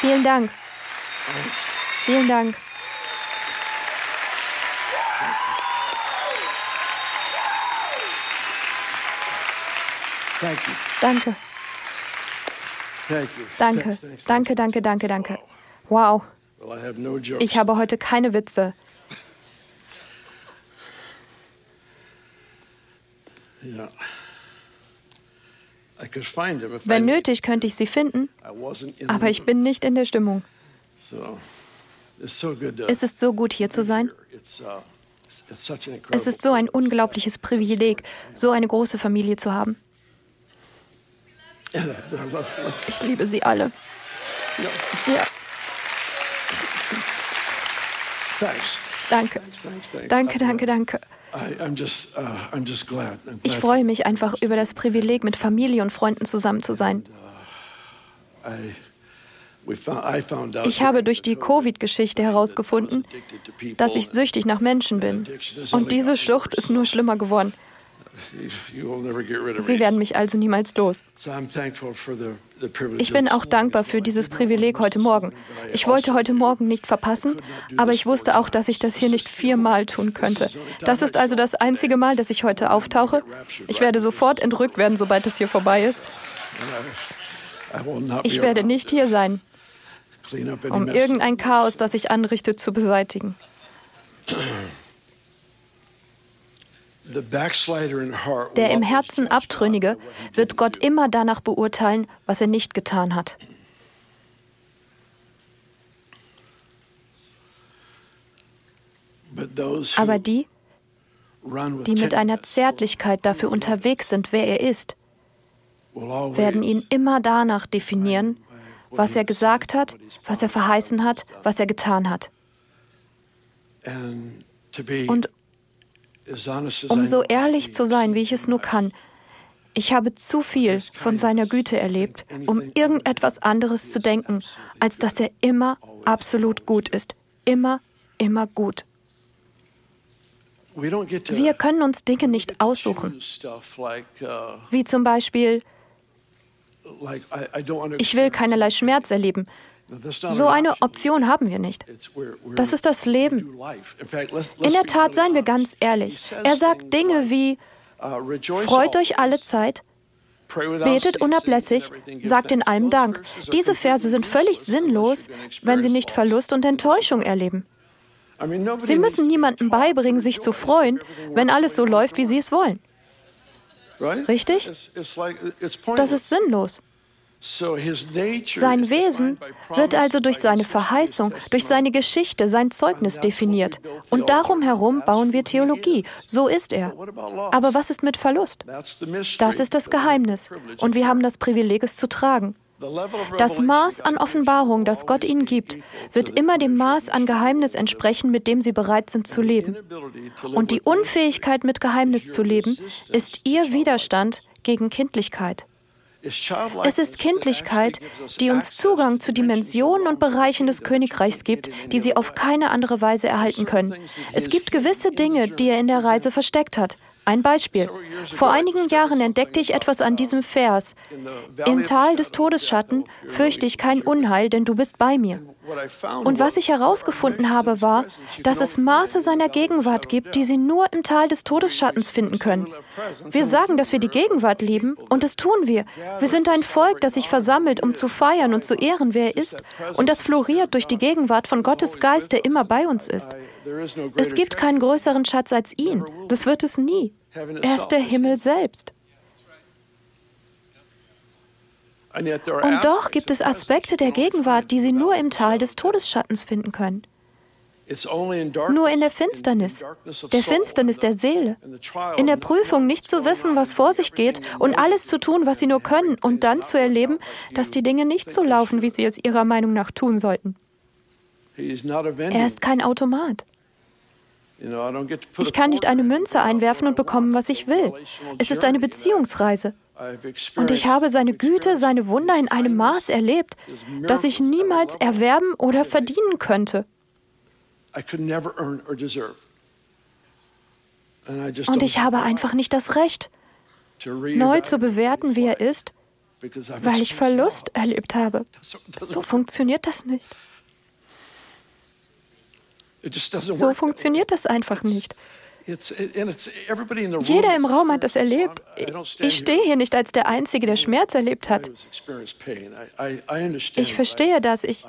Vielen Dank. Vielen Dank. Danke. Danke. Danke, danke, danke, danke. Wow. Ich habe heute keine Witze. Wenn nötig, könnte ich sie finden, aber ich bin nicht in der Stimmung. Es ist so gut, hier zu sein. Uh. Es ist so ein unglaubliches Privileg, so eine große Familie zu haben. Ich liebe sie alle. Ja, danke. Danke, danke, danke. Uh, Ich freue mich einfach über das Privileg, mit Familie und Freunden zusammen zu sein. Out Ich habe durch die Covid-Geschichte herausgefunden, dass ich süchtig nach Menschen bin. Und diese Schlucht ist nur schlimmer geworden. Sie werden mich also niemals los. Ich bin auch dankbar für dieses Privileg heute Morgen. Ich wollte heute Morgen nicht verpassen, aber ich wusste auch, dass ich das hier nicht viermal tun könnte. Das ist also das einzige Mal, dass ich heute auftauche. Ich werde sofort entrückt werden, sobald es hier vorbei ist. Ich werde nicht hier sein, um irgendein Chaos, das ich anrichte, zu beseitigen. The backslider in heart will Der im Herzen Abtrünnige wird Gott immer danach beurteilen, was er nicht getan hat. Aber die, die mit einer Zärtlichkeit dafür unterwegs sind, wer er ist, werden ihn immer danach definieren, was er gesagt hat, was er verheißen hat, was er getan hat. Und um so ehrlich zu sein, wie ich es nur kann, ich habe zu viel von seiner Güte erlebt, um irgendetwas anderes zu denken, als dass er immer absolut gut ist. Immer, immer gut. Wir können uns Dinge nicht aussuchen, wie zum Beispiel, ich will keinerlei Schmerz erleben. So eine option. Haben wir nicht. Das ist das Leben. In der Tat, seien wir ganz ehrlich. Er sagt Dinge wie, uh, freut euch alle Zeit, betet unablässig, sagt in allem Dank. Diese Verse sind völlig sinnlos, wenn sie nicht. Verlust und Enttäuschung erleben. Sie müssen niemandem beibringen, sich zu freuen, wenn alles so läuft, wie sie es wollen. Richtig? Das ist sinnlos. Sein Wesen wird also durch seine Verheißung, durch seine Geschichte, sein Zeugnis definiert. Und darum herum bauen wir Theologie. So ist er. Aber was ist mit Verlust? Das ist das Geheimnis. Und wir haben das Privileg, es zu tragen. Das Maß an Offenbarung, das Gott ihnen gibt, wird immer dem Maß an Geheimnis entsprechen, mit dem sie bereit sind zu leben. Und die Unfähigkeit, mit Geheimnis zu leben, ist ihr Widerstand gegen Kindlichkeit. Es ist Kindlichkeit, die uns Zugang zu Dimensionen und Bereichen des Königreichs gibt, die sie auf keine andere Weise erhalten können. Es gibt gewisse Dinge, die er in der Reise versteckt hat. Ein Beispiel. Vor einigen Jahren entdeckte ich etwas an diesem Vers. Im Tal des Todesschatten fürchte ich kein Unheil, denn du bist bei mir. Und was ich herausgefunden habe, war, dass es Maße seiner Gegenwart gibt, die sie nur im Tal des Todesschattens finden können. Wir sagen, dass wir die Gegenwart lieben, und das tun wir. Wir sind ein Volk, das sich versammelt, um zu feiern und zu ehren, wer er ist, und das floriert durch die Gegenwart von Gottes Geist, der immer bei uns ist. Es gibt keinen größeren Schatz als ihn. Das wird es nie. Er ist der Himmel selbst. Und doch gibt es Aspekte der Gegenwart, die sie nur im Tal des Todesschattens finden können. Nur in der Finsternis, der Finsternis der Seele, in der Prüfung nicht zu wissen, was vor sich geht und alles zu tun, was sie nur können und dann zu erleben, dass die Dinge nicht so laufen, wie sie es ihrer Meinung nach tun sollten. Er ist kein Automat. Ich kann nicht eine Münze einwerfen und bekommen, was ich will. Es ist eine Beziehungsreise. Und ich habe seine Güte, seine Wunder in einem Maß erlebt, das ich niemals erwerben oder verdienen könnte. Und ich habe einfach nicht das Recht, neu zu bewerten, wie er ist, weil ich Verlust erlebt habe. So funktioniert das nicht. So funktioniert das einfach nicht. Jeder im Raum hat das erlebt. Ich stehe hier nicht als der Einzige, der Schmerz erlebt hat. Ich verstehe das. Ich,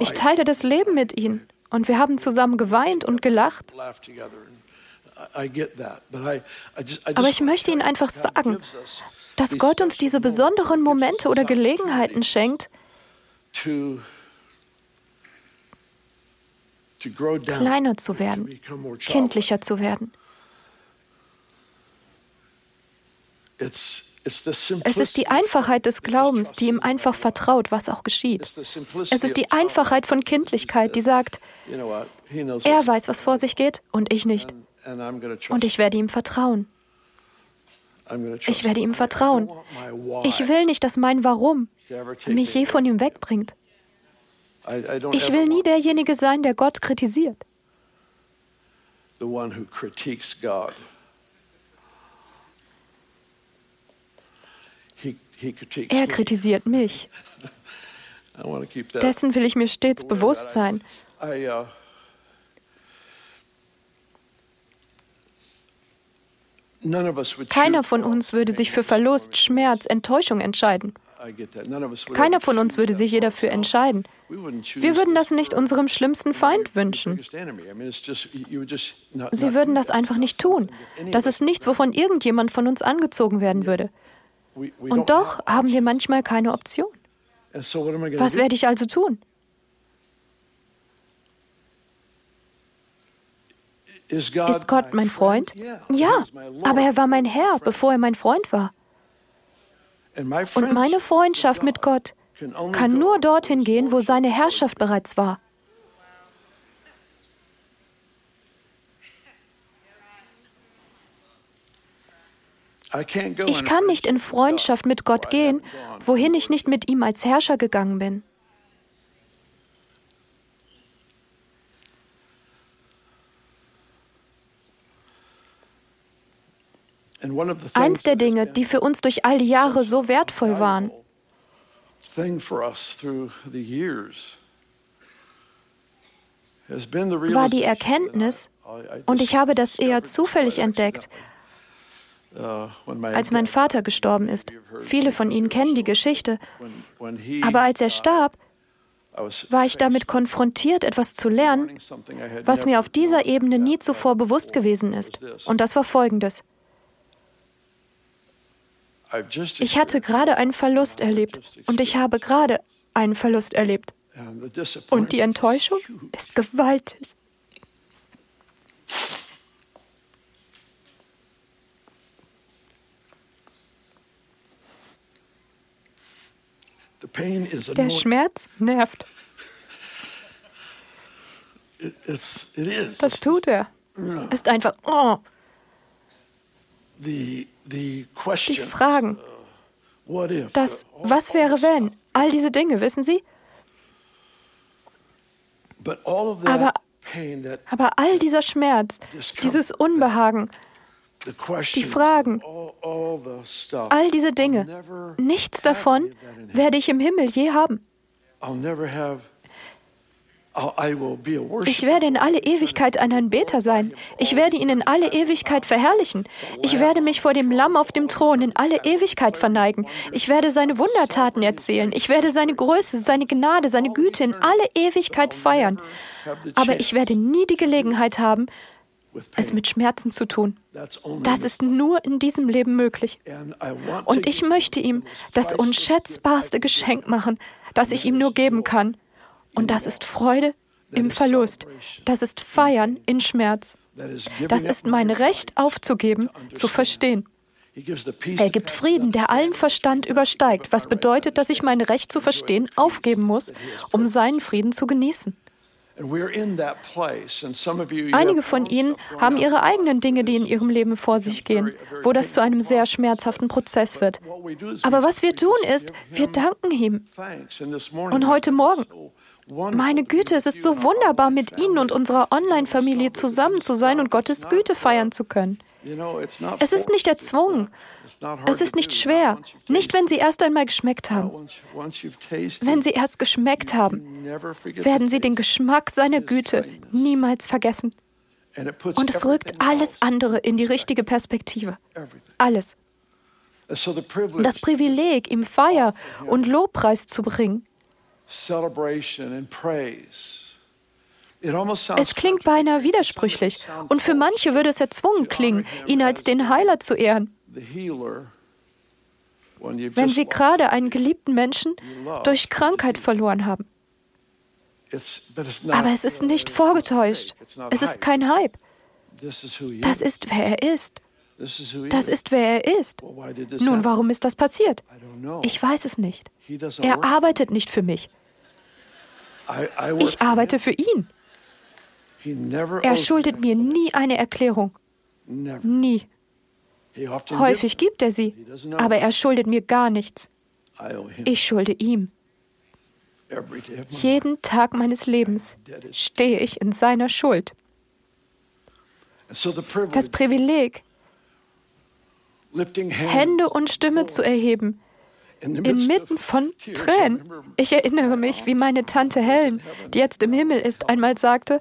ich teile das Leben mit Ihnen. Und wir haben zusammen geweint und gelacht. Aber ich möchte Ihnen einfach sagen, dass Gott uns diese besonderen Momente oder Gelegenheiten schenkt, kleiner zu werden, kindlicher zu werden. Es ist die Einfachheit des Glaubens, die ihm einfach vertraut, was auch geschieht. Es ist die Einfachheit von Kindlichkeit, die sagt, er weiß, was vor sich geht und ich nicht. Und ich werde ihm vertrauen. Ich werde ihm vertrauen. Ich will nicht, dass mein Warum mich je von ihm wegbringt. Ich will nie derjenige sein, der Gott kritisiert. Er kritisiert mich. Dessen will ich mir stets bewusst sein. Uh, Keiner von uns würde sich für Verlust, Schmerz, Enttäuschung entscheiden. Keiner von uns würde sich je dafür entscheiden. Wir würden das nicht unserem schlimmsten Feind wünschen. Sie würden das einfach nicht tun. Das ist nichts, wovon irgendjemand von uns angezogen werden würde. Und doch haben wir manchmal keine Option. Was werde ich also tun? Ist Gott mein Freund? Ja, aber er war mein Herr, bevor er mein Freund war. Und meine Freundschaft mit Gott kann nur dorthin gehen, wo seine Herrschaft bereits war. Ich kann nicht in Freundschaft mit Gott gehen, wohin ich nicht mit ihm als Herrscher gegangen bin. Eins der Dinge, die für uns durch all die Jahre so wertvoll waren, war die Erkenntnis, und ich habe das eher zufällig entdeckt, uh, als mein Vater gestorben ist. Viele von Ihnen kennen die Geschichte. Aber als er uh, starb, war ich damit konfrontiert, etwas zu lernen, was mir auf dieser Ebene nie zuvor bewusst gewesen ist. Und das war Folgendes. Ich hatte gerade einen Verlust erlebt und ich habe gerade einen Verlust erlebt. Und die Enttäuschung ist gewaltig. Der Schmerz nervt. Das tut er. Ist einfach, oh. Die Fragen, uh, das Was wäre wenn, all diese Dinge, wissen Sie? Aber, aber all dieser Schmerz, dieses Unbehagen, die Fragen, all diese Dinge, nichts davon werde ich im Himmel je haben. Ich werde in alle Ewigkeit ein Anbeter sein. Ich werde ihn in alle Ewigkeit verherrlichen. Ich werde mich vor dem Lamm auf dem Thron in alle Ewigkeit verneigen. Ich werde seine Wundertaten erzählen. Ich werde seine Größe, seine Gnade, seine Güte in alle Ewigkeit feiern. Aber ich werde nie die Gelegenheit haben, es mit Schmerzen zu tun. Das ist nur in diesem Leben möglich. Und ich möchte ihm das unschätzbarste Geschenk machen, das ich ihm nur geben kann. Und das ist Freude im Verlust. Das ist Feiern in Schmerz. Das ist mein Recht aufzugeben, zu verstehen. Er gibt Frieden, der allen Verstand übersteigt, was bedeutet, dass ich mein Recht zu verstehen aufgeben muss, um seinen Frieden zu genießen. Einige von Ihnen haben ihre eigenen Dinge, die in ihrem Leben vor sich gehen, wo das zu einem sehr schmerzhaften Prozess wird. Aber was wir tun ist, wir danken ihm. Und heute Morgen meine Güte, es ist so wunderbar, mit Ihnen und unserer Online-Familie zusammen zu sein und Gottes Güte feiern zu können. Es ist nicht erzwungen. Es ist nicht schwer. Nicht, wenn Sie erst einmal geschmeckt haben. Wenn Sie erst geschmeckt haben, werden Sie den Geschmack seiner Güte niemals vergessen. Und es rückt alles andere in die richtige Perspektive. Alles. Das Privileg, ihm Feier und Lobpreis zu bringen. Es klingt beinahe widersprüchlich und für manche würde es erzwungen klingen, ihn als den Heiler zu ehren. Wenn sie gerade einen geliebten Menschen durch Krankheit verloren haben. Aber es ist nicht vorgetäuscht. Es ist kein Hype. Das ist, wer er ist. Das ist, wer er ist. Nun, warum ist das passiert? Ich weiß es nicht. Er arbeitet nicht für mich. Ich arbeite für ihn. Er schuldet mir nie eine Erklärung. Nie. Häufig gibt er sie, aber er schuldet mir gar nichts. Ich schulde ihm. Jeden Tag meines Lebens stehe ich in seiner Schuld. Das Privileg, Hände und Stimme zu erheben, inmitten von Tränen. Ich erinnere mich, wie meine Tante Helen, die jetzt im Himmel ist, einmal sagte,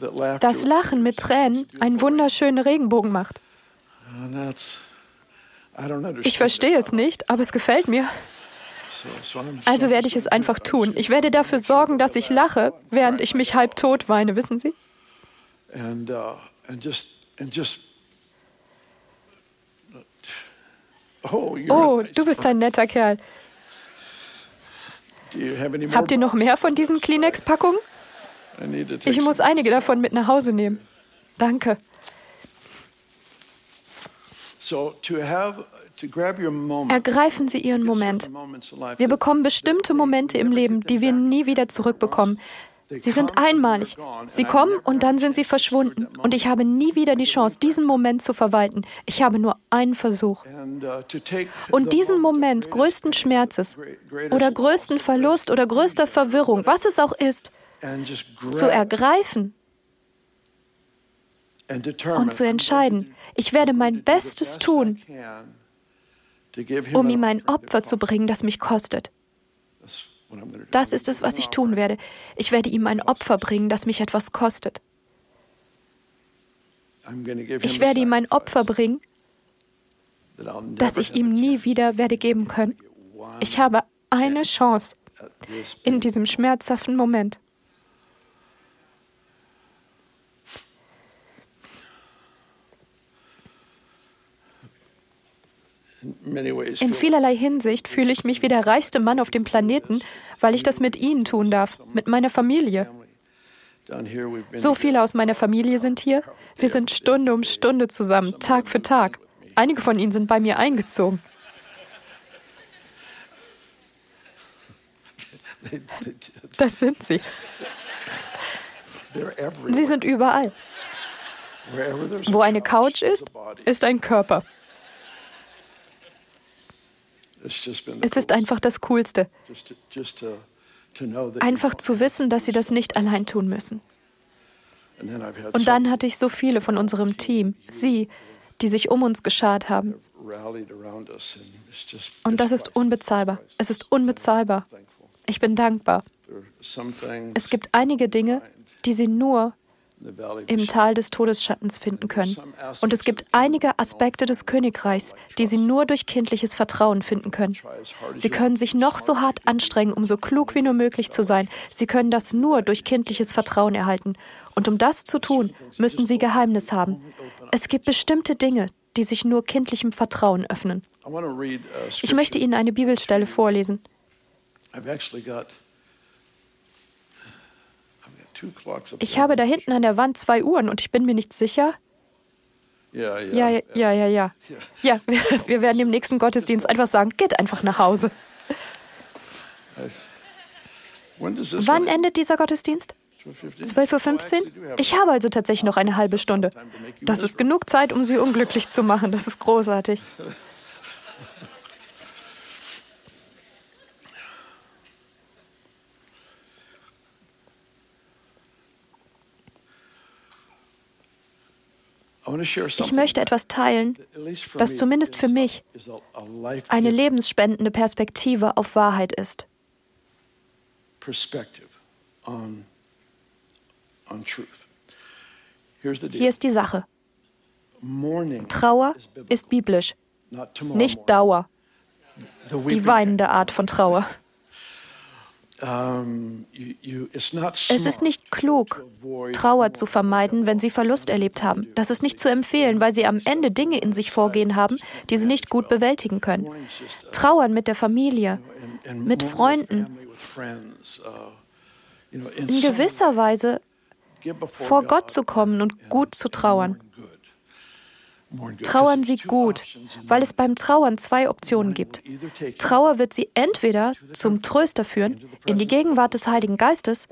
uh, dass Lachen mit Tränen einen wunderschönen Regenbogen macht. Ich verstehe es nicht, aber es gefällt mir. Also werde ich es einfach tun. Ich werde dafür sorgen, dass ich lache, während ich mich halb tot weine, wissen Sie? Oh, oh, du bist ein netter Kerl. Habt ihr noch mehr von diesen Kleenex-Packungen? Ich muss einige davon mit nach Hause nehmen. Danke. Ergreifen Sie Ihren Moment. Wir bekommen bestimmte Momente im Leben, die wir nie wieder zurückbekommen. Sie sind einmalig. Sie kommen und dann sind sie verschwunden. Und ich habe nie wieder die Chance, diesen Moment zu verwalten. Ich habe nur einen Versuch. Und diesen Moment größten Schmerzes oder größten Verlust oder größter Verwirrung, was es auch ist, zu ergreifen und zu entscheiden, ich werde mein Bestes tun, um ihm ein Opfer zu bringen, das mich kostet. Das ist es, was ich tun werde. Ich werde ihm ein Opfer bringen, das mich etwas kostet. Ich werde ihm ein Opfer bringen, das ich ihm nie wieder werde geben können. Ich habe eine Chance in diesem schmerzhaften Moment. In vielerlei Hinsicht fühle ich mich wie der reichste Mann auf dem Planeten, weil ich das mit Ihnen tun darf, mit meiner Familie. So viele aus meiner Familie sind hier. Wir sind Stunde um Stunde zusammen, Tag für Tag. Einige von ihnen sind bei mir eingezogen. Das sind sie. Sie sind überall. Wo eine Couch ist, ist ein Körper. Es ist einfach das Coolste. Einfach zu wissen, dass sie das nicht allein tun müssen. Und dann hatte ich so viele von unserem Team, sie, die sich um uns geschart haben. Und das ist unbezahlbar. Es ist unbezahlbar. Ich bin dankbar. Es gibt einige Dinge, die sie nur im Tal des Todesschattens finden können. Und es gibt einige Aspekte des Königreichs, die sie nur durch kindliches Vertrauen finden können. Sie können sich noch so hart anstrengen, um so klug wie nur möglich zu sein. Sie können das nur durch kindliches Vertrauen erhalten. Und um das zu tun, müssen sie Geheimnis haben. Es gibt bestimmte Dinge, die sich nur kindlichem Vertrauen öffnen. Ich möchte Ihnen eine Bibelstelle vorlesen. Ich habe da hinten an der Wand zwei Uhren und ich bin mir nicht sicher. Ja, ja, ja, ja, ja. Ja, ja wir, wir werden im nächsten Gottesdienst einfach sagen, geht einfach nach Hause. Wann endet dieser Gottesdienst? 12.15 Uhr? Ich habe also tatsächlich noch eine halbe Stunde. Das ist genug Zeit, um Sie unglücklich zu machen. Das ist großartig. Ich möchte etwas teilen, das zumindest für mich eine lebensspendende Perspektive auf Wahrheit ist. Hier ist die Sache. Trauer ist biblisch, nicht Dauer, die weinende Art von Trauer. Es ist nicht klug, Trauer zu vermeiden, wenn Sie Verlust erlebt haben. Das ist nicht zu empfehlen, weil Sie am Ende Dinge in sich vorgehen haben, die Sie nicht gut bewältigen können. Trauern mit der Familie, mit Freunden, in gewisser Weise vor Gott zu kommen und gut zu trauern. Trauern Sie gut, weil es beim Trauern zwei Optionen gibt. Trauer wird Sie entweder zum Tröster führen, in die Gegenwart des Heiligen Geistes,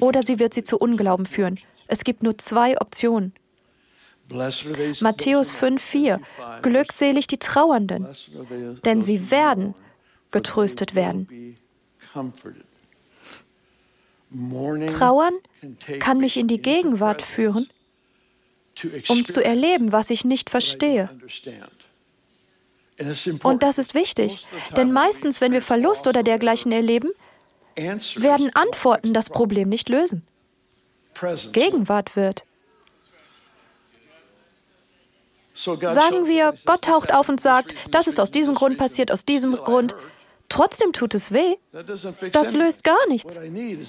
oder sie wird Sie zu Unglauben führen. Es gibt nur zwei Optionen. Matthäus 5,4 Glückselig die Trauernden, denn sie werden getröstet werden. Trauern kann mich in die Gegenwart führen um zu erleben, was ich nicht verstehe. Und das ist wichtig, denn meistens, wenn wir Verlust oder dergleichen erleben, werden Antworten das Problem nicht lösen. Gegenwart wird. Sagen wir, Gott taucht auf und sagt, das ist aus diesem Grund passiert, aus diesem Grund. Trotzdem tut es weh. Das löst gar nichts.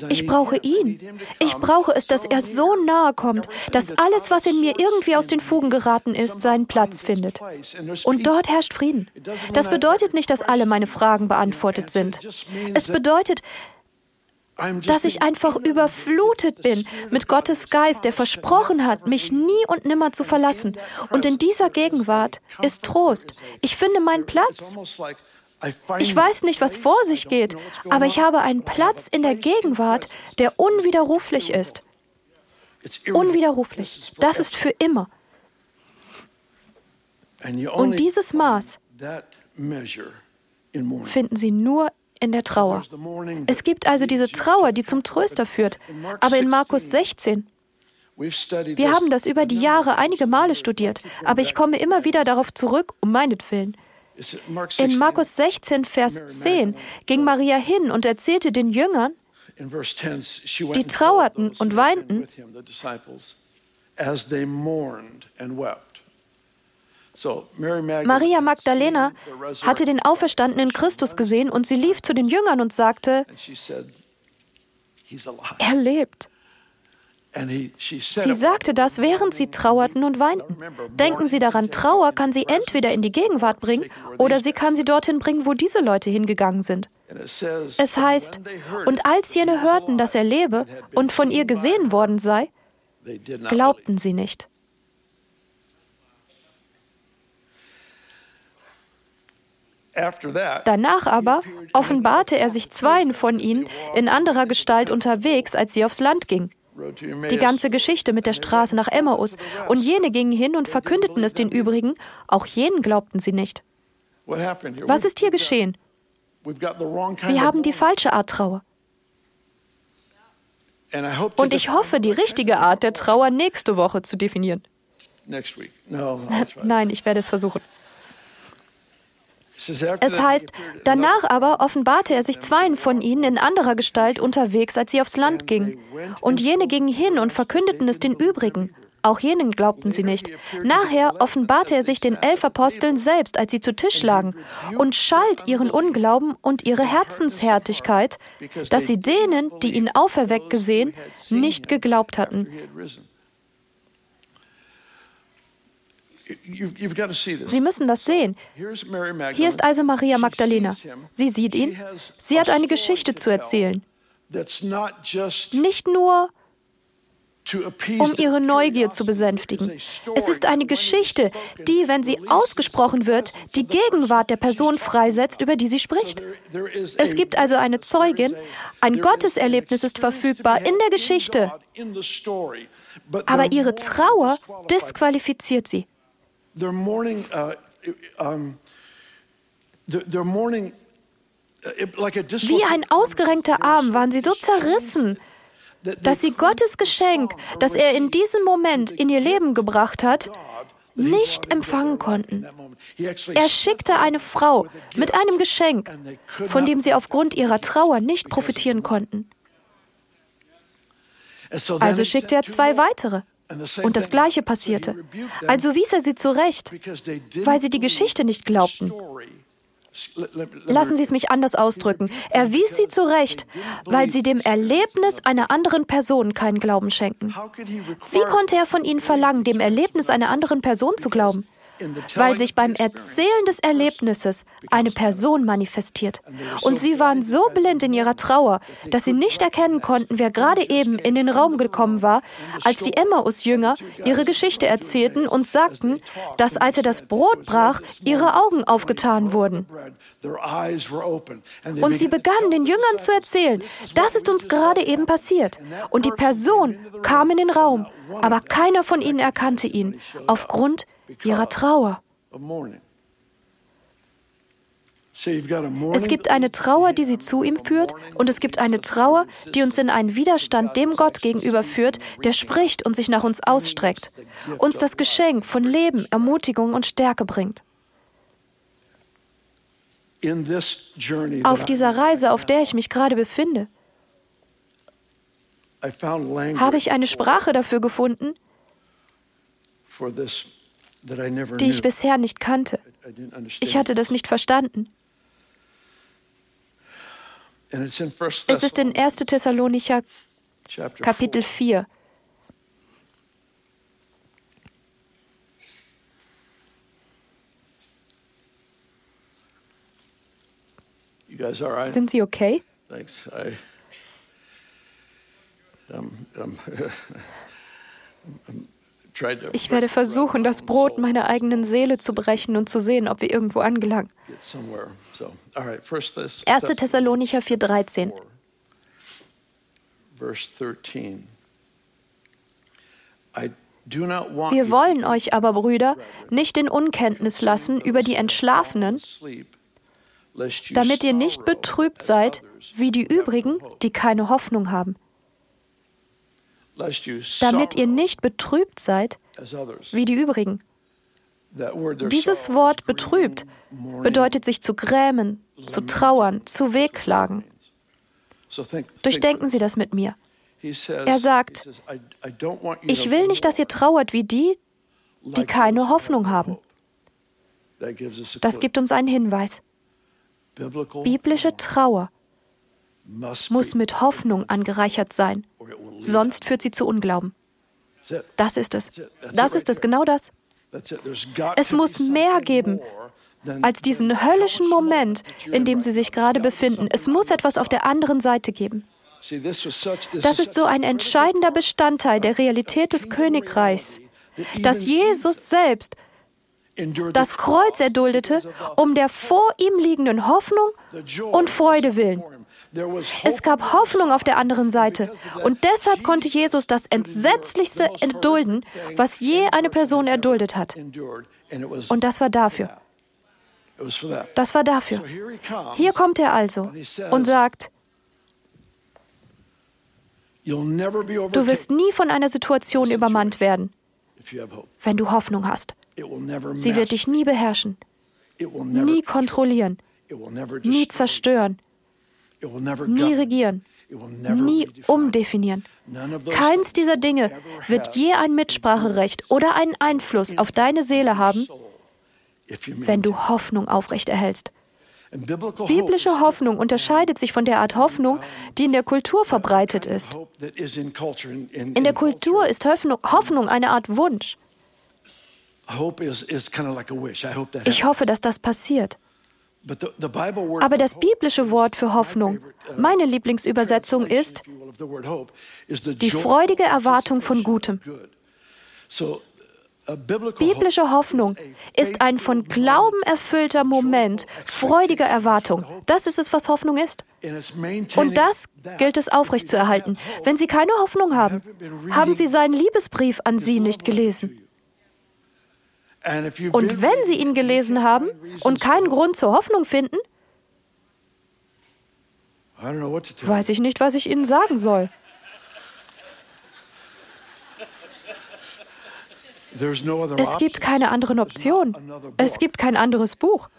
Ich brauche ihn. Ich brauche es, dass er so nahe kommt, dass alles, was in mir irgendwie aus den Fugen geraten ist, seinen Platz findet. Und dort herrscht Frieden. Das bedeutet nicht, dass alle meine Fragen beantwortet sind. Es bedeutet, dass ich einfach überflutet bin mit Gottes Geist, der versprochen hat, mich nie und nimmer zu verlassen. Und in dieser Gegenwart ist Trost. Ich finde meinen Platz. Ich weiß nicht, was vor sich geht, aber ich habe einen Platz in der Gegenwart, der unwiderruflich ist. Unwiderruflich. Das ist für immer. Und dieses Maß finden Sie nur in der Trauer. Es gibt also diese Trauer, die zum Tröster führt. Aber in Markus 16, wir haben das über die Jahre einige Male studiert, aber ich komme immer wieder darauf zurück, um meinetwillen. In Markus 16, Vers 10 ging Maria hin und erzählte den Jüngern, die trauerten und weinten, Maria Magdalena hatte den auferstandenen Christus gesehen und sie lief zu den Jüngern und sagte, er lebt. Sie sagte das, während sie trauerten und weinten. Denken Sie daran, Trauer kann sie entweder in die Gegenwart bringen oder sie kann sie dorthin bringen, wo diese Leute hingegangen sind. Es heißt, und als jene hörten, dass er lebe und von ihr gesehen worden sei, glaubten sie nicht. Danach aber offenbarte er sich zweien von ihnen in anderer Gestalt unterwegs, als sie aufs Land ging. Die ganze Geschichte mit der Straße nach Emmaus. Und jene gingen hin und verkündeten es den übrigen, auch jenen glaubten sie nicht. Was ist hier geschehen? Wir haben die falsche Art Trauer. Und ich hoffe, die richtige Art der Trauer nächste Woche zu definieren. Nein, ich werde es versuchen. Es heißt, danach aber offenbarte er sich zweien von ihnen in anderer Gestalt unterwegs, als sie aufs Land gingen. Und jene gingen hin und verkündeten es den übrigen. Auch jenen glaubten sie nicht. Nachher offenbarte er sich den elf Aposteln selbst, als sie zu Tisch lagen, und schalt ihren Unglauben und ihre Herzenshärtigkeit, dass sie denen, die ihn auferweckt gesehen, nicht geglaubt hatten. Sie müssen das sehen. Hier ist also Maria Magdalena. Sie sieht ihn. Sie hat eine Geschichte zu erzählen. Nicht nur, um ihre Neugier zu besänftigen. Es ist eine Geschichte, die, wenn sie ausgesprochen wird, die Gegenwart der Person freisetzt, über die sie spricht. Es gibt also eine Zeugin, ein Gotteserlebnis ist verfügbar in der Geschichte, aber ihre Trauer disqualifiziert sie their mourning, uh, um, their mourning uh, wie ein ausgerenkter Arm waren sie so zerrissen, dass sie Gottes Geschenk, das er in diesem Moment in ihr Leben gebracht hat, nicht empfangen konnten. Er schickte eine Frau mit einem Geschenk, von dem sie aufgrund ihrer Trauer nicht profitieren konnten. Also schickte er zwei weitere. Und das Gleiche passierte. Also wies er sie zurecht, weil sie die Geschichte nicht glaubten. Lassen Sie es mich anders ausdrücken. Er wies sie zurecht, weil sie dem Erlebnis einer anderen Person keinen Glauben schenken. Wie konnte er von ihnen verlangen, dem Erlebnis einer anderen Person zu glauben? Weil sich beim Erzählen des Erlebnisses eine Person manifestiert. Und sie waren so blind in ihrer Trauer, dass sie nicht erkennen konnten, wer gerade eben in den Raum gekommen war, als die Emmaus-Jünger ihre Geschichte erzählten und sagten, dass als er das Brot brach, ihre Augen aufgetan wurden. Und sie begannen den Jüngern zu erzählen, das ist uns gerade eben passiert. Und die Person kam in den Raum, aber keiner von ihnen erkannte ihn, aufgrund ihrer Trauer. Es gibt eine Trauer, die sie zu ihm führt, und es gibt eine Trauer, die uns in einen Widerstand dem Gott gegenüber führt, der spricht und sich nach uns ausstreckt, uns das Geschenk von Leben, Ermutigung und Stärke bringt. Auf dieser Reise, auf der ich mich gerade befinde, habe ich eine Sprache dafür gefunden, die ich bisher nicht kannte. Ich hatte das nicht verstanden. Es ist in 1. Thessalonicher Kapitel 4. Sind Sie okay? Ich werde versuchen, das Brot meiner eigenen Seele zu brechen und zu sehen, ob wir irgendwo angelangen. 1. Thessalonicher 4,13. Wir wollen euch aber, Brüder, nicht in Unkenntnis lassen über die Entschlafenen, damit ihr nicht betrübt seid wie die übrigen, die keine Hoffnung haben damit ihr nicht betrübt seid wie die übrigen. Dieses Wort betrübt bedeutet sich zu grämen, zu trauern, zu wehklagen. Durchdenken Sie das mit mir. Er sagt, ich will nicht, dass ihr trauert wie die, die keine Hoffnung haben. Das gibt uns einen Hinweis. Biblische Trauer muss mit Hoffnung angereichert sein, sonst führt sie zu Unglauben. Das ist es. Das ist es, genau das. Es muss mehr geben als diesen höllischen Moment, in dem sie sich gerade befinden. Es muss etwas auf der anderen Seite geben. Das ist so ein entscheidender Bestandteil der Realität des Königreichs, dass Jesus selbst das Kreuz erduldete, um der vor ihm liegenden Hoffnung und Freude willen. Es gab Hoffnung auf der anderen Seite. Und deshalb konnte Jesus das Entsetzlichste erdulden, was je eine Person erduldet hat. Und das war dafür. Das war dafür. Hier kommt er also und sagt, du wirst nie von einer Situation übermannt werden, wenn du Hoffnung hast. Sie wird dich nie beherrschen, nie kontrollieren, nie zerstören, nie regieren, nie umdefinieren. Keins dieser Dinge wird je ein Mitspracherecht oder einen Einfluss auf deine Seele haben, wenn du Hoffnung aufrechterhältst. Biblische Hoffnung unterscheidet sich von der Art Hoffnung, die in der Kultur verbreitet ist. In der Kultur ist Hoffnung eine Art Wunsch. Ich hoffe, dass das passiert. Aber das biblische Wort für Hoffnung, uh, meine Lieblingsübersetzung ist die freudige Erwartung von Gutem. Biblische Hoffnung ist ein von Glauben erfüllter Moment freudiger Erwartung. Das ist es, was Hoffnung ist. Und das gilt es aufrechtzuerhalten. Wenn Sie keine Hoffnung haben, haben Sie seinen Liebesbrief an Sie nicht gelesen. Und wenn Sie ihn gelesen haben und keinen Grund zur Hoffnung finden, weiß ich nicht, was ich Ihnen sagen soll. Es gibt keine anderen Optionen. Es gibt kein anderes Buch.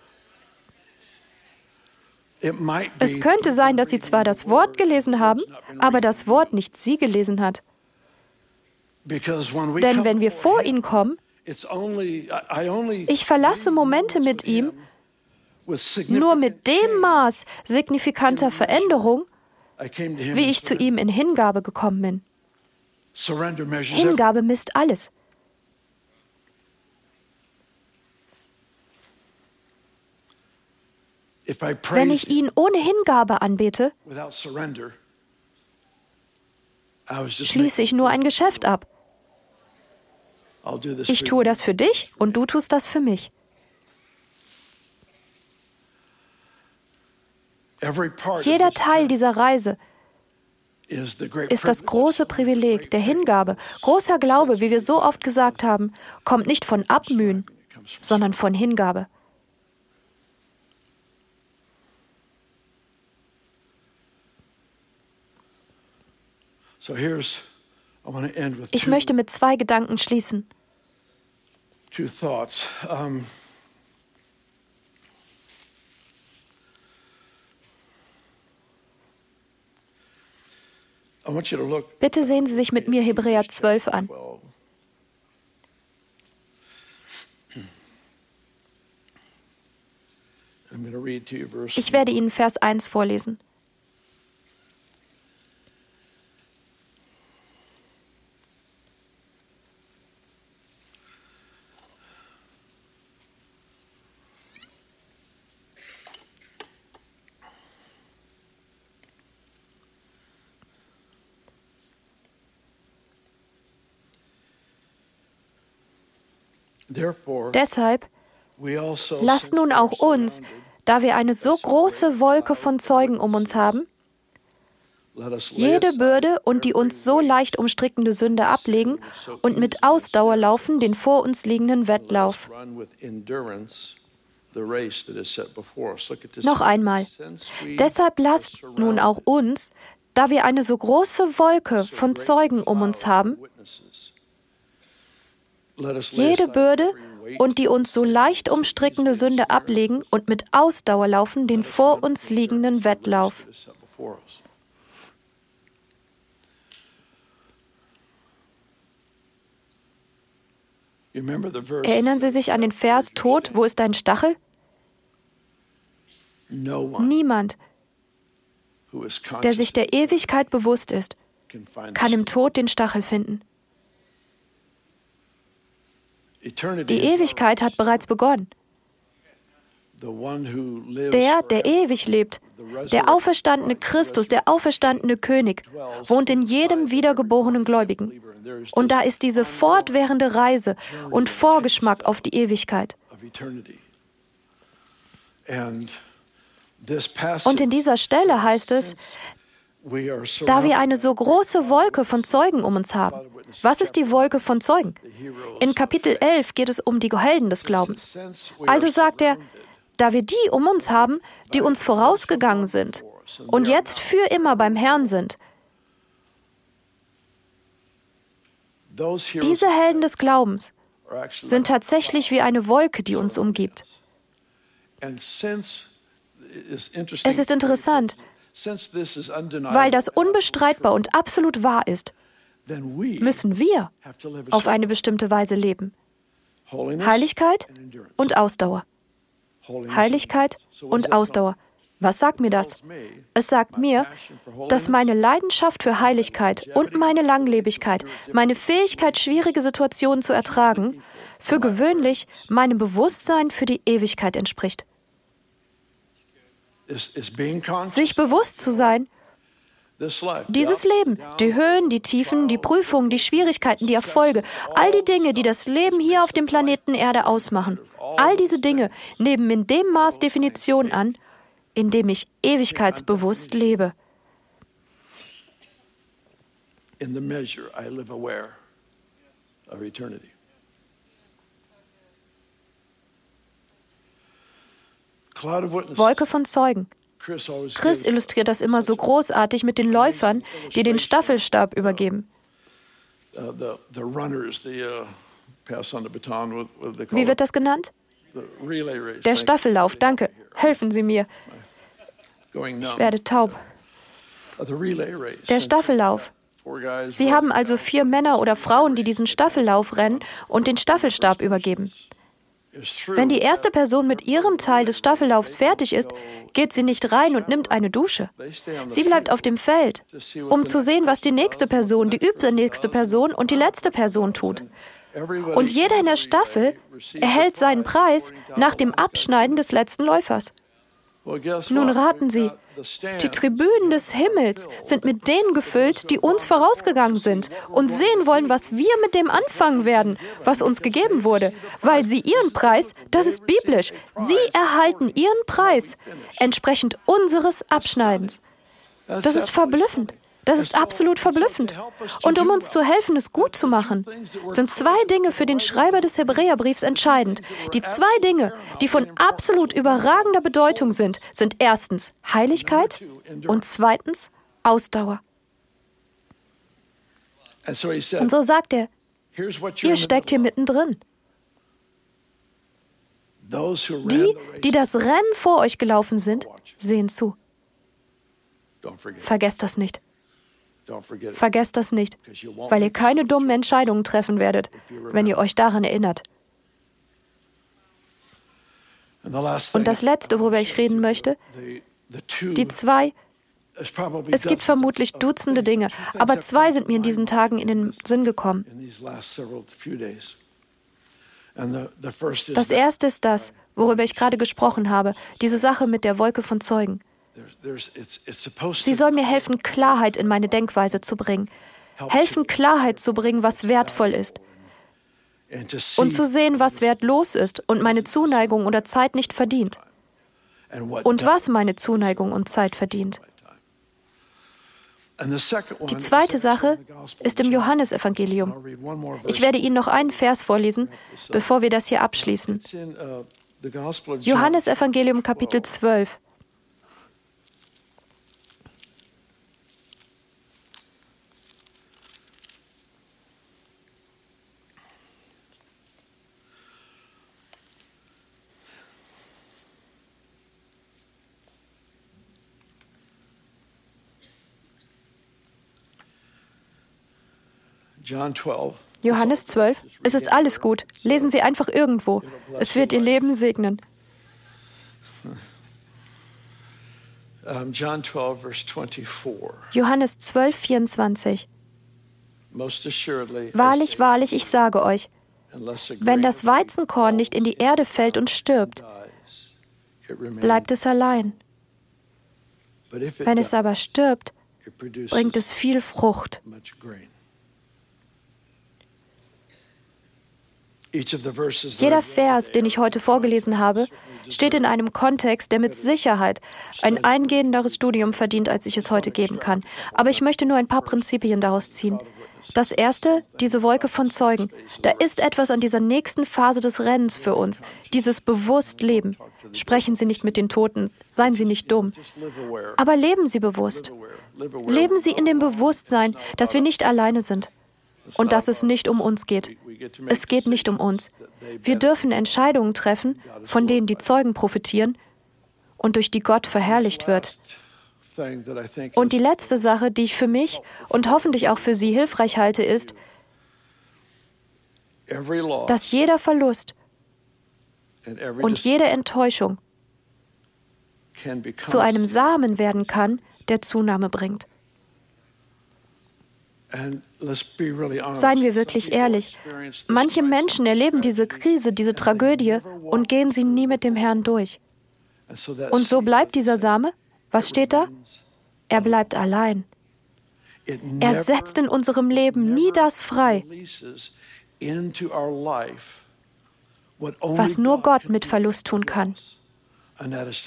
Es könnte sein, dass Sie zwar das Wort gelesen haben, aber das Wort nicht Sie gelesen hat. Denn wenn wir vor ihn kommen, ich verlasse Momente mit ihm nur mit dem Maß signifikanter Veränderung, wie ich zu ihm in Hingabe gekommen bin. Hingabe misst alles. Wenn ich ihn ohne Hingabe anbete, schließe ich nur ein Geschäft ab. Ich tue das für dich und du tust das für mich. Jeder Teil dieser Reise ist das große Privileg der Hingabe. Großer Glaube, wie wir so oft gesagt haben, kommt nicht von Abmühen, sondern von Hingabe. Ich möchte mit zwei Gedanken schließen. Bitte sehen Sie sich mit mir Hebräer 12 an. Ich werde Ihnen Vers 1 vorlesen. Deshalb also lasst nun auch uns, da wir eine so große Wolke von Zeugen um uns haben, jede Bürde und die uns so leicht umstrickende Sünde ablegen und mit Ausdauer laufen den vor uns liegenden Wettlauf. Noch einmal. Deshalb lasst nun auch uns, da wir eine so große Wolke von Zeugen um uns haben, jede Bürde und die uns so leicht umstrickende Sünde ablegen und mit Ausdauer laufen den vor uns liegenden Wettlauf. Erinnern Sie sich an den Vers Tod, wo ist dein Stachel? Niemand, der sich der Ewigkeit bewusst ist, kann im Tod den Stachel finden. Die Ewigkeit hat bereits begonnen. Der, der ewig lebt, der auferstandene Christus, der auferstandene König, wohnt in jedem wiedergeborenen Gläubigen. Und da ist diese fortwährende Reise und Vorgeschmack auf die Ewigkeit. Und in dieser Stelle heißt es, da wir eine so große Wolke von Zeugen um uns haben. Was ist die Wolke von Zeugen? In Kapitel 11 geht es um die Helden des Glaubens. Also sagt er, da wir die um uns haben, die uns vorausgegangen sind und jetzt für immer beim Herrn sind. Diese Helden des Glaubens sind tatsächlich wie eine Wolke, die uns umgibt. Es ist interessant, weil das unbestreitbar und absolut wahr ist, müssen wir auf eine bestimmte Weise leben. Heiligkeit und Ausdauer. Heiligkeit und Ausdauer. Was sagt mir das? Es sagt mir, dass meine Leidenschaft für Heiligkeit und meine Langlebigkeit, meine Fähigkeit, schwierige Situationen zu ertragen, für gewöhnlich meinem Bewusstsein für die Ewigkeit entspricht. Sich bewusst zu sein, dieses Leben, die Höhen, die Tiefen, die Prüfungen, die Schwierigkeiten, die Erfolge, all die Dinge, die das Leben hier auf dem Planeten Erde ausmachen, all diese Dinge nehmen in dem Maß Definition an, in dem ich ewigkeitsbewusst lebe. In the measure I live aware of eternity. Wolke von Zeugen. Chris illustriert das immer so großartig mit den Läufern, die den Staffelstab übergeben. Uh, uh, Wie wird das genannt? Der Staffellauf, danke. Helfen Sie mir. Ich werde taub. Der Staffellauf. Sie haben also vier Männer oder Frauen, die diesen Staffellauf rennen und den Staffelstab übergeben. Wenn die erste Person mit ihrem Teil des Staffellaufs fertig ist, geht sie nicht rein und nimmt eine Dusche. Sie bleibt auf dem Feld, um zu sehen, was die nächste Person, die übernächste Person und die letzte Person tut. Und jeder in der Staffel erhält seinen Preis nach dem Abschneiden des letzten Läufers. Nun raten Sie, die Tribünen des Himmels sind mit denen gefüllt, die uns vorausgegangen sind und sehen wollen, was wir mit dem anfangen werden, was uns gegeben wurde, weil sie ihren Preis, das ist biblisch, sie erhalten ihren Preis entsprechend unseres Abschneidens. Das ist verblüffend. Das ist absolut verblüffend. Und um uns zu helfen, es gut zu machen, sind zwei Dinge für den Schreiber des Hebräerbriefs entscheidend. Die zwei Dinge, die von absolut überragender Bedeutung sind, sind erstens Heiligkeit und zweitens Ausdauer. Und so sagt er, ihr steckt hier mittendrin. Die, die das Rennen vor euch gelaufen sind, sehen zu. Vergesst das nicht. Vergesst das nicht, weil ihr keine dummen Entscheidungen treffen werdet, wenn ihr euch daran erinnert. Und das Letzte, worüber ich reden möchte, die zwei, es gibt vermutlich Dutzende Dinge, aber zwei sind mir in diesen Tagen in den Sinn gekommen. Das erste ist das, worüber ich gerade gesprochen habe, diese Sache mit der Wolke von Zeugen. Sie soll mir helfen, Klarheit in meine Denkweise zu bringen. Helfen, Klarheit zu bringen, was wertvoll ist. Und zu sehen, was wertlos ist und meine Zuneigung oder Zeit nicht verdient. Und was meine Zuneigung und Zeit verdient. Die zweite Sache ist im Johannesevangelium. Ich werde Ihnen noch einen Vers vorlesen, bevor wir das hier abschließen. Johannesevangelium Kapitel 12. Johannes 12. Es ist alles gut. Lesen Sie einfach irgendwo. Es wird Ihr Leben segnen. Johannes 12, 24. Wahrlich, wahrlich, ich sage euch, wenn das Weizenkorn nicht in die Erde fällt und stirbt, bleibt es allein. Wenn es aber stirbt, bringt es viel Frucht. Jeder Vers, den ich heute vorgelesen habe, steht in einem Kontext, der mit Sicherheit ein eingehenderes Studium verdient, als ich es heute geben kann. Aber ich möchte nur ein paar Prinzipien daraus ziehen. Das erste, diese Wolke von Zeugen. Da ist etwas an dieser nächsten Phase des Rennens für uns, dieses bewusst Leben. Sprechen Sie nicht mit den Toten, seien Sie nicht dumm. Aber leben Sie bewusst. Leben Sie in dem Bewusstsein, dass wir nicht alleine sind und dass es nicht um uns geht. Es geht nicht um uns. Wir dürfen Entscheidungen treffen, von denen die Zeugen profitieren und durch die Gott verherrlicht wird. Und die letzte Sache, die ich für mich und hoffentlich auch für Sie hilfreich halte, ist, dass jeder Verlust und jede Enttäuschung zu einem Samen werden kann, der Zunahme bringt. Seien wir wirklich ehrlich, manche Menschen erleben diese Krise, diese Tragödie und gehen sie nie mit dem Herrn durch. Und so bleibt dieser Same, was steht da? Er bleibt allein. Er setzt in unserem Leben nie das frei, was nur Gott mit Verlust tun kann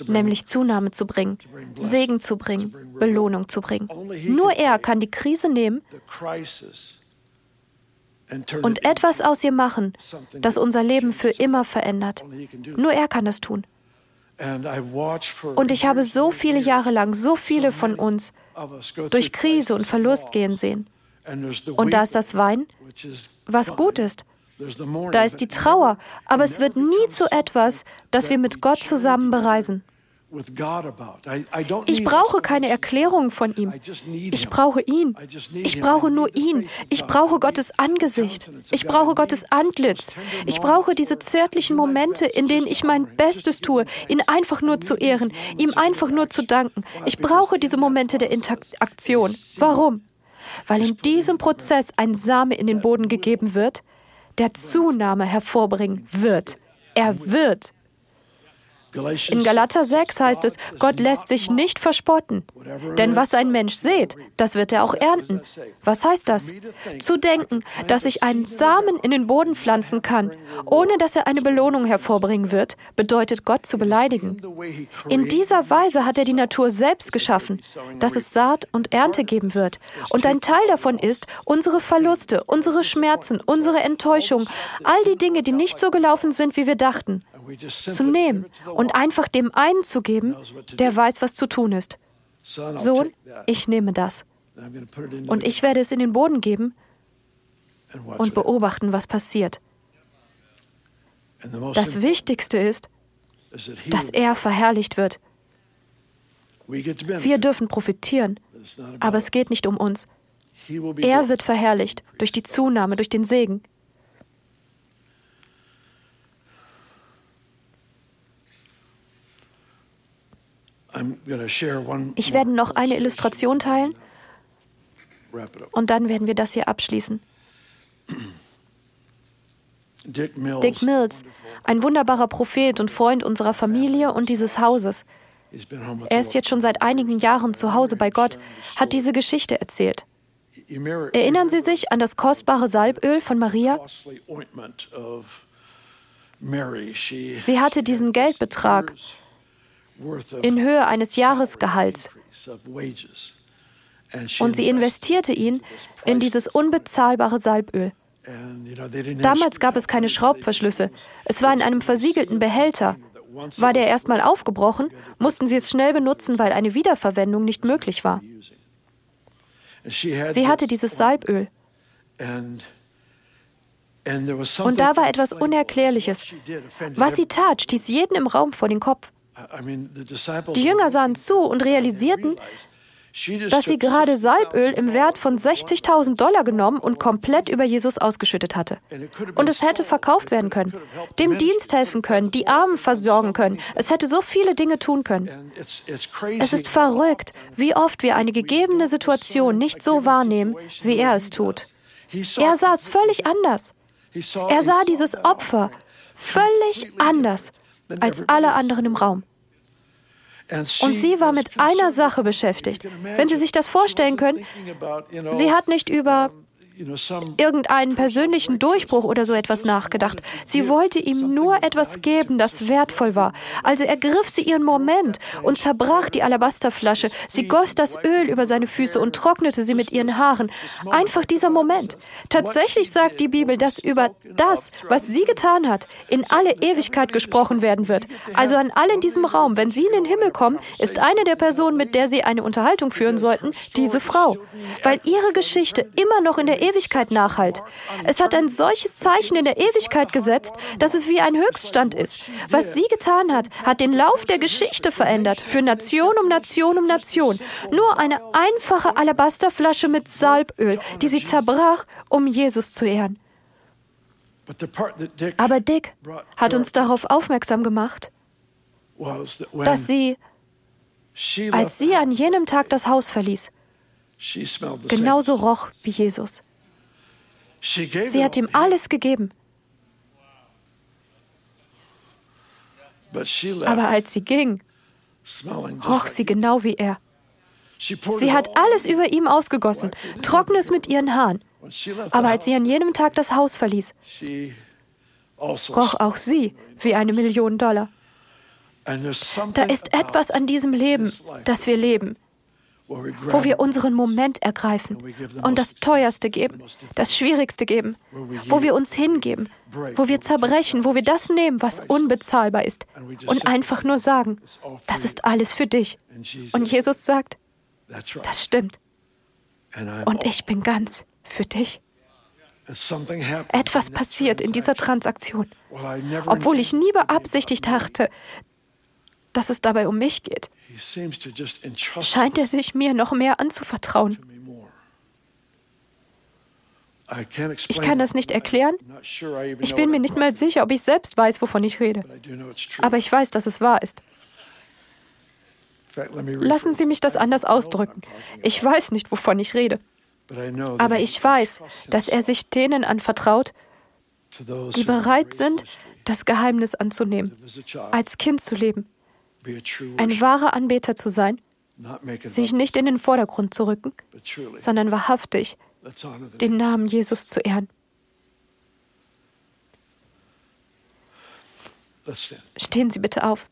nämlich Zunahme zu bringen, Segen zu bringen, Belohnung zu bringen. Nur er kann die Krise nehmen und etwas aus ihr machen, das unser Leben für immer verändert. Nur er kann das tun. Und ich habe so viele Jahre lang so viele von uns durch Krise und Verlust gehen sehen. Und da ist das Wein, was gut ist, Da ist die Trauer, aber es wird nie zu etwas, das wir mit Gott zusammen bereisen. Ich brauche keine Erklärung von ihm. Ich brauche ihn. Ich brauche nur ihn. Ich brauche Gottes Angesicht. Ich brauche Gottes Antlitz. Ich brauche diese zärtlichen Momente, in denen ich mein Bestes tue, ihn einfach nur zu ehren, ihm einfach nur zu danken. Ich brauche diese Momente der Interaktion. Warum? Weil in diesem Prozess ein Same in den Boden gegeben wird, der Zunahme hervorbringen wird. Er wird. In Galater 6 heißt es, Gott lässt sich nicht verspotten. Denn was ein Mensch sät, das wird er auch ernten. Was heißt das? Zu denken, dass ich einen Samen in den Boden pflanzen kann, ohne dass er eine Belohnung hervorbringen wird, bedeutet Gott zu beleidigen. In dieser Weise hat er die Natur selbst geschaffen, dass es Saat und Ernte geben wird. Und ein Teil davon ist unsere Verluste, unsere Schmerzen, unsere Enttäuschung, all die Dinge, die nicht so gelaufen sind, wie wir dachten zu nehmen und einfach dem einen zu geben, der weiß, was zu tun ist. Sohn, ich nehme das. Und ich werde es in den Boden geben und beobachten, was passiert. Das Wichtigste ist, dass er verherrlicht wird. Wir dürfen profitieren, aber es geht nicht um uns. Er wird verherrlicht durch die Zunahme, durch den Segen. Ich werde noch eine Illustration teilen und dann werden wir das hier abschließen. Dick Mills, ein wunderbarer Prophet und Freund unserer Familie und dieses Hauses. Er ist jetzt schon seit einigen Jahren zu Hause bei Gott, hat diese Geschichte erzählt. Erinnern Sie sich an das kostbare Salböl von Maria? Sie hatte diesen Geldbetrag in Höhe eines Jahresgehalts. Und sie investierte ihn in dieses unbezahlbare Salböl. Damals gab es keine Schraubverschlüsse. Es war in einem versiegelten Behälter. War der erstmal aufgebrochen, mussten sie es schnell benutzen, weil eine Wiederverwendung nicht möglich war. Sie hatte dieses Salböl. Und da war etwas Unerklärliches. Was sie tat, stieß jeden im Raum vor den Kopf. Die Jünger sahen zu und realisierten, dass sie gerade Salböl im Wert von 60.000 Dollar genommen und komplett über Jesus ausgeschüttet hatte. Und es hätte verkauft werden können, dem Dienst helfen können, die Armen versorgen können. Es hätte so viele Dinge tun können. Es ist verrückt, wie oft wir eine gegebene Situation nicht so wahrnehmen, wie er es tut. Er sah es völlig anders. Er sah dieses Opfer völlig anders als alle anderen im Raum. Und sie war mit einer Sache beschäftigt. Wenn Sie sich das vorstellen können, sie hat nicht über irgendeinen persönlichen Durchbruch oder so etwas nachgedacht. Sie wollte ihm nur etwas geben, das wertvoll war. Also ergriff sie ihren Moment und zerbrach die Alabasterflasche. Sie goss das Öl über seine Füße und trocknete sie mit ihren Haaren. Einfach dieser Moment. Tatsächlich sagt die Bibel, dass über das, was sie getan hat, in alle Ewigkeit gesprochen werden wird. Also an alle in diesem Raum, wenn sie in den Himmel kommen, ist eine der Personen, mit der sie eine Unterhaltung führen sollten, diese Frau. Weil ihre Geschichte immer noch in der Ewigkeit nachhalt. Es hat ein solches Zeichen in der Ewigkeit gesetzt, dass es wie ein Höchststand ist. Was sie getan hat, hat den Lauf der Geschichte verändert, für Nation um Nation um Nation. Nur eine einfache Alabasterflasche mit Salböl, die sie zerbrach, um Jesus zu ehren. Aber Dick hat uns darauf aufmerksam gemacht, dass sie, als sie an jenem Tag das Haus verließ, genauso roch wie Jesus. Sie hat ihm alles gegeben. Aber als sie ging, roch sie genau wie er. Sie hat alles über ihm ausgegossen, Trockenes mit ihren Haaren. Aber als sie an jenem Tag das Haus verließ, roch auch sie wie eine Million Dollar. Da ist etwas an diesem Leben, das wir leben, wo wir unseren Moment ergreifen und das Teuerste geben, das Schwierigste geben, wo wir uns hingeben, wo wir zerbrechen, wo wir das nehmen, was unbezahlbar ist und einfach nur sagen, das ist alles für dich. Und Jesus sagt, das stimmt. Und ich bin ganz für dich. Etwas passiert in dieser Transaktion, obwohl ich nie beabsichtigt hatte, dass es dabei um mich geht. Scheint er sich mir noch mehr anzuvertrauen. Ich kann das nicht erklären. Ich bin mir nicht mal sicher, ob ich selbst weiß, wovon ich rede. Aber ich weiß, dass es wahr ist. Lassen Sie mich das anders ausdrücken. Ich weiß nicht, wovon ich rede. Aber ich weiß, dass er sich denen anvertraut, die bereit sind, das Geheimnis anzunehmen, als Kind zu leben, ein wahrer Anbeter zu sein, sich nicht in den Vordergrund zu rücken, sondern wahrhaftig den Namen Jesus zu ehren. Stehen Sie bitte auf.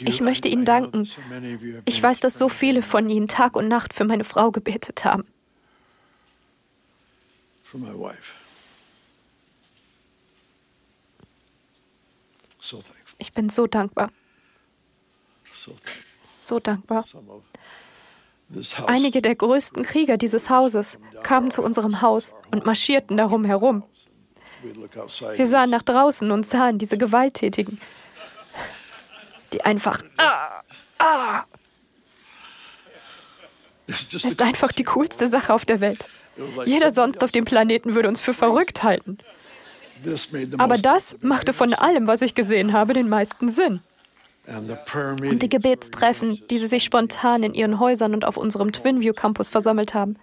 Ich möchte Ihnen danken. Ich weiß, dass so viele von Ihnen Tag und Nacht für meine Frau gebetet haben. Ich bin so dankbar. So dankbar. Einige der größten Krieger dieses Hauses kamen zu unserem Haus und marschierten darum herum. Wir sahen nach draußen und sahen diese Gewalttätigen, die einfach. Ah, ah. Ist einfach die coolste Sache auf der Welt. Jeder sonst auf dem Planeten würde uns für verrückt halten. Aber das machte von allem, was ich gesehen habe, den meisten Sinn. Und die Gebetstreffen, die sie sich spontan in ihren Häusern und auf unserem Twinview Campus versammelt haben.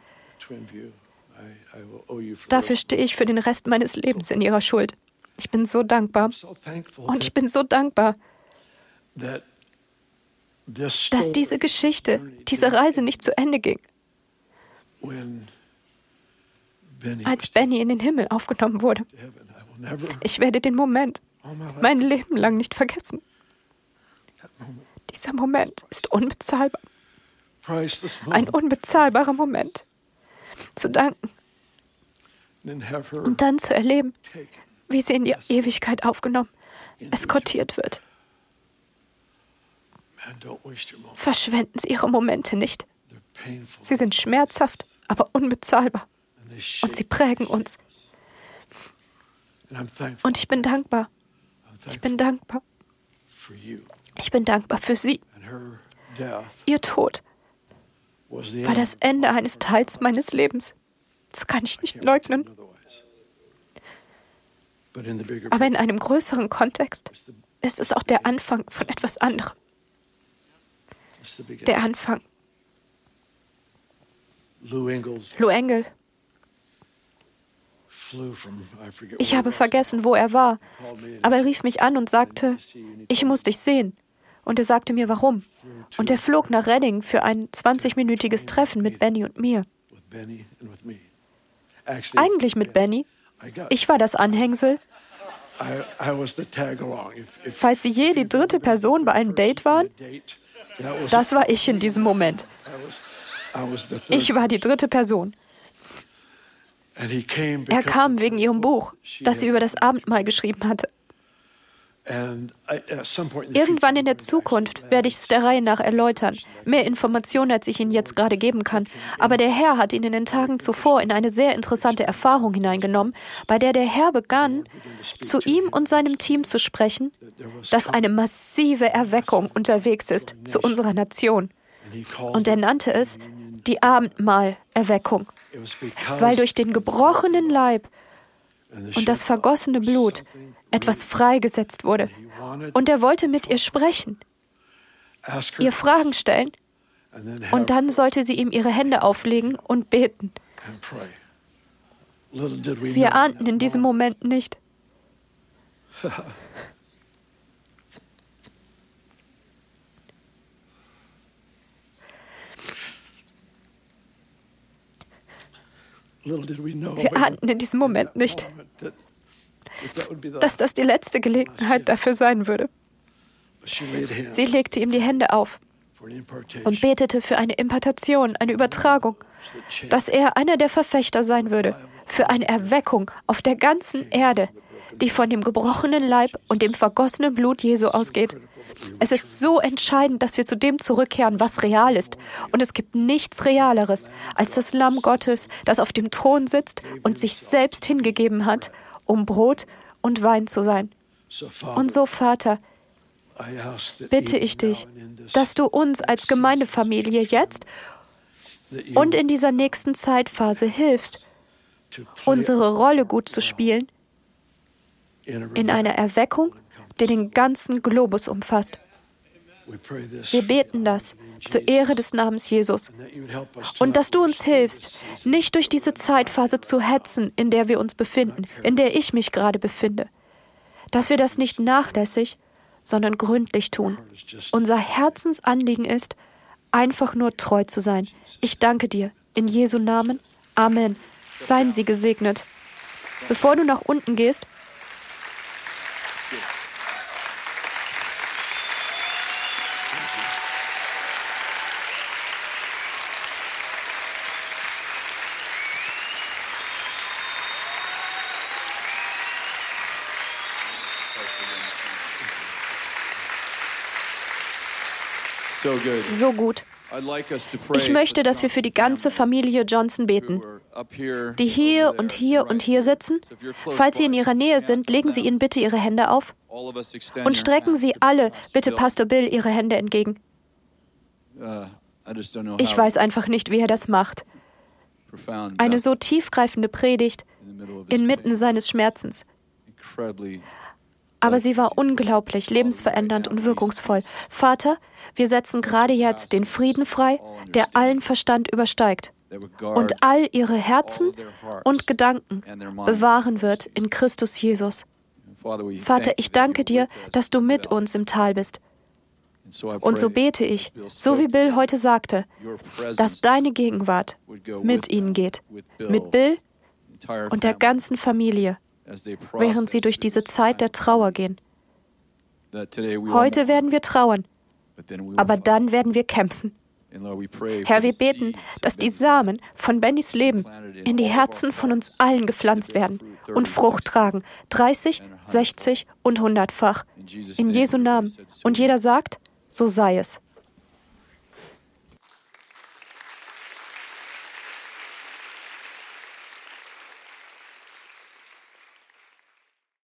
Dafür stehe ich für den Rest meines Lebens in ihrer Schuld. Ich bin so dankbar. Und ich bin so dankbar, dass diese Geschichte, diese Reise nicht zu Ende ging. Als Benny in den Himmel aufgenommen wurde. Ich werde den Moment mein Leben lang nicht vergessen. Dieser Moment ist unbezahlbar. Ein unbezahlbarer Moment. Zu danken. Und dann zu erleben, wie sie in die Ewigkeit aufgenommen, eskortiert wird. Verschwenden Sie Ihre Momente nicht. Sie sind schmerzhaft, aber unbezahlbar. Und sie prägen uns. Und ich bin dankbar. Ich bin dankbar. Ich bin dankbar für sie. Ihr Tod war das Ende eines Teils meines Lebens. Das kann ich nicht leugnen. Aber in einem größeren Kontext ist es auch der Anfang von etwas anderem der Anfang. Lou Engel. Ich habe vergessen, wo er war, aber er rief mich an und sagte, ich muss dich sehen. Und er sagte mir, warum. Und er flog nach Redding für ein 20-minütiges Treffen mit Benny und mir. Eigentlich mit Benny. Ich war das Anhängsel. Falls Sie je die dritte Person bei einem Date waren, das war ich in diesem Moment. Ich war die dritte Person. Er kam wegen ihrem Buch, das sie über das Abendmahl geschrieben hatte. Irgendwann in der Zukunft werde ich es der Reihe nach erläutern. Mehr Informationen, als ich Ihnen jetzt gerade geben kann. Aber der Herr hat ihn in den Tagen zuvor in eine sehr interessante Erfahrung hineingenommen, bei der der Herr begann, zu ihm und seinem Team zu sprechen, dass eine massive Erweckung unterwegs ist zu unserer Nation. Und er nannte es die Abendmahlerweckung, weil durch den gebrochenen Leib und das vergossene Blut etwas freigesetzt wurde. Und er wollte mit ihr sprechen, ihr Fragen stellen und dann sollte sie ihm ihre Hände auflegen und beten. Wir ahnten in diesem Moment nicht. Wir ahnten in diesem Moment nicht, dass das die letzte Gelegenheit dafür sein würde. Sie legte ihm die Hände auf und betete für eine Impartation, eine Übertragung, dass er einer der Verfechter sein würde, für eine Erweckung auf der ganzen Erde, die von dem gebrochenen Leib und dem vergossenen Blut Jesu ausgeht. Es ist so entscheidend, dass wir zu dem zurückkehren, was real ist. Und es gibt nichts Realeres als das Lamm Gottes, das auf dem Thron sitzt und sich selbst hingegeben hat, um Brot und Wein zu sein. Und so, Vater, bitte ich dich, dass du uns als Gemeindefamilie jetzt und in dieser nächsten Zeitphase hilfst, unsere Rolle gut zu spielen in einer Erweckung, die den ganzen Globus umfasst. Wir beten das zur Ehre des Namens Jesus und dass du uns hilfst, nicht durch diese Zeitphase zu hetzen, in der wir uns befinden, in der ich mich gerade befinde, dass wir das nicht nachlässig, sondern gründlich tun. Unser Herzensanliegen ist, einfach nur treu zu sein. Ich danke dir. In Jesu Namen. Amen. Seien Sie gesegnet. Bevor du nach unten gehst, So gut. Ich möchte, dass wir für die ganze Familie Johnson beten, die hier und hier und hier sitzen. Falls Sie in Ihrer Nähe sind, legen Sie ihnen bitte Ihre Hände auf und strecken Sie alle bitte Pastor Bill Ihre Hände entgegen. Uh, ich weiß einfach nicht, wie er das macht. Eine so tiefgreifende Predigt inmitten seines Schmerzens. Aber sie war unglaublich lebensverändernd und wirkungsvoll. Vater, wir setzen gerade jetzt den Frieden frei, der allen Verstand übersteigt und all ihre Herzen und Gedanken bewahren wird in Christus Jesus. Vater, ich danke dir, dass du mit uns im Tal bist. Und so bete ich, so wie Bill heute sagte, dass deine Gegenwart mit ihnen geht, mit Bill und der ganzen Familie während sie durch diese Zeit der Trauer gehen. Heute werden wir trauern, aber dann werden wir kämpfen. Herr, wir beten, dass die Samen von Bennys Leben in die Herzen von uns allen gepflanzt werden und Frucht tragen, 30, 60 und 100-fach. In Jesu Namen. Und jeder sagt, so sei es.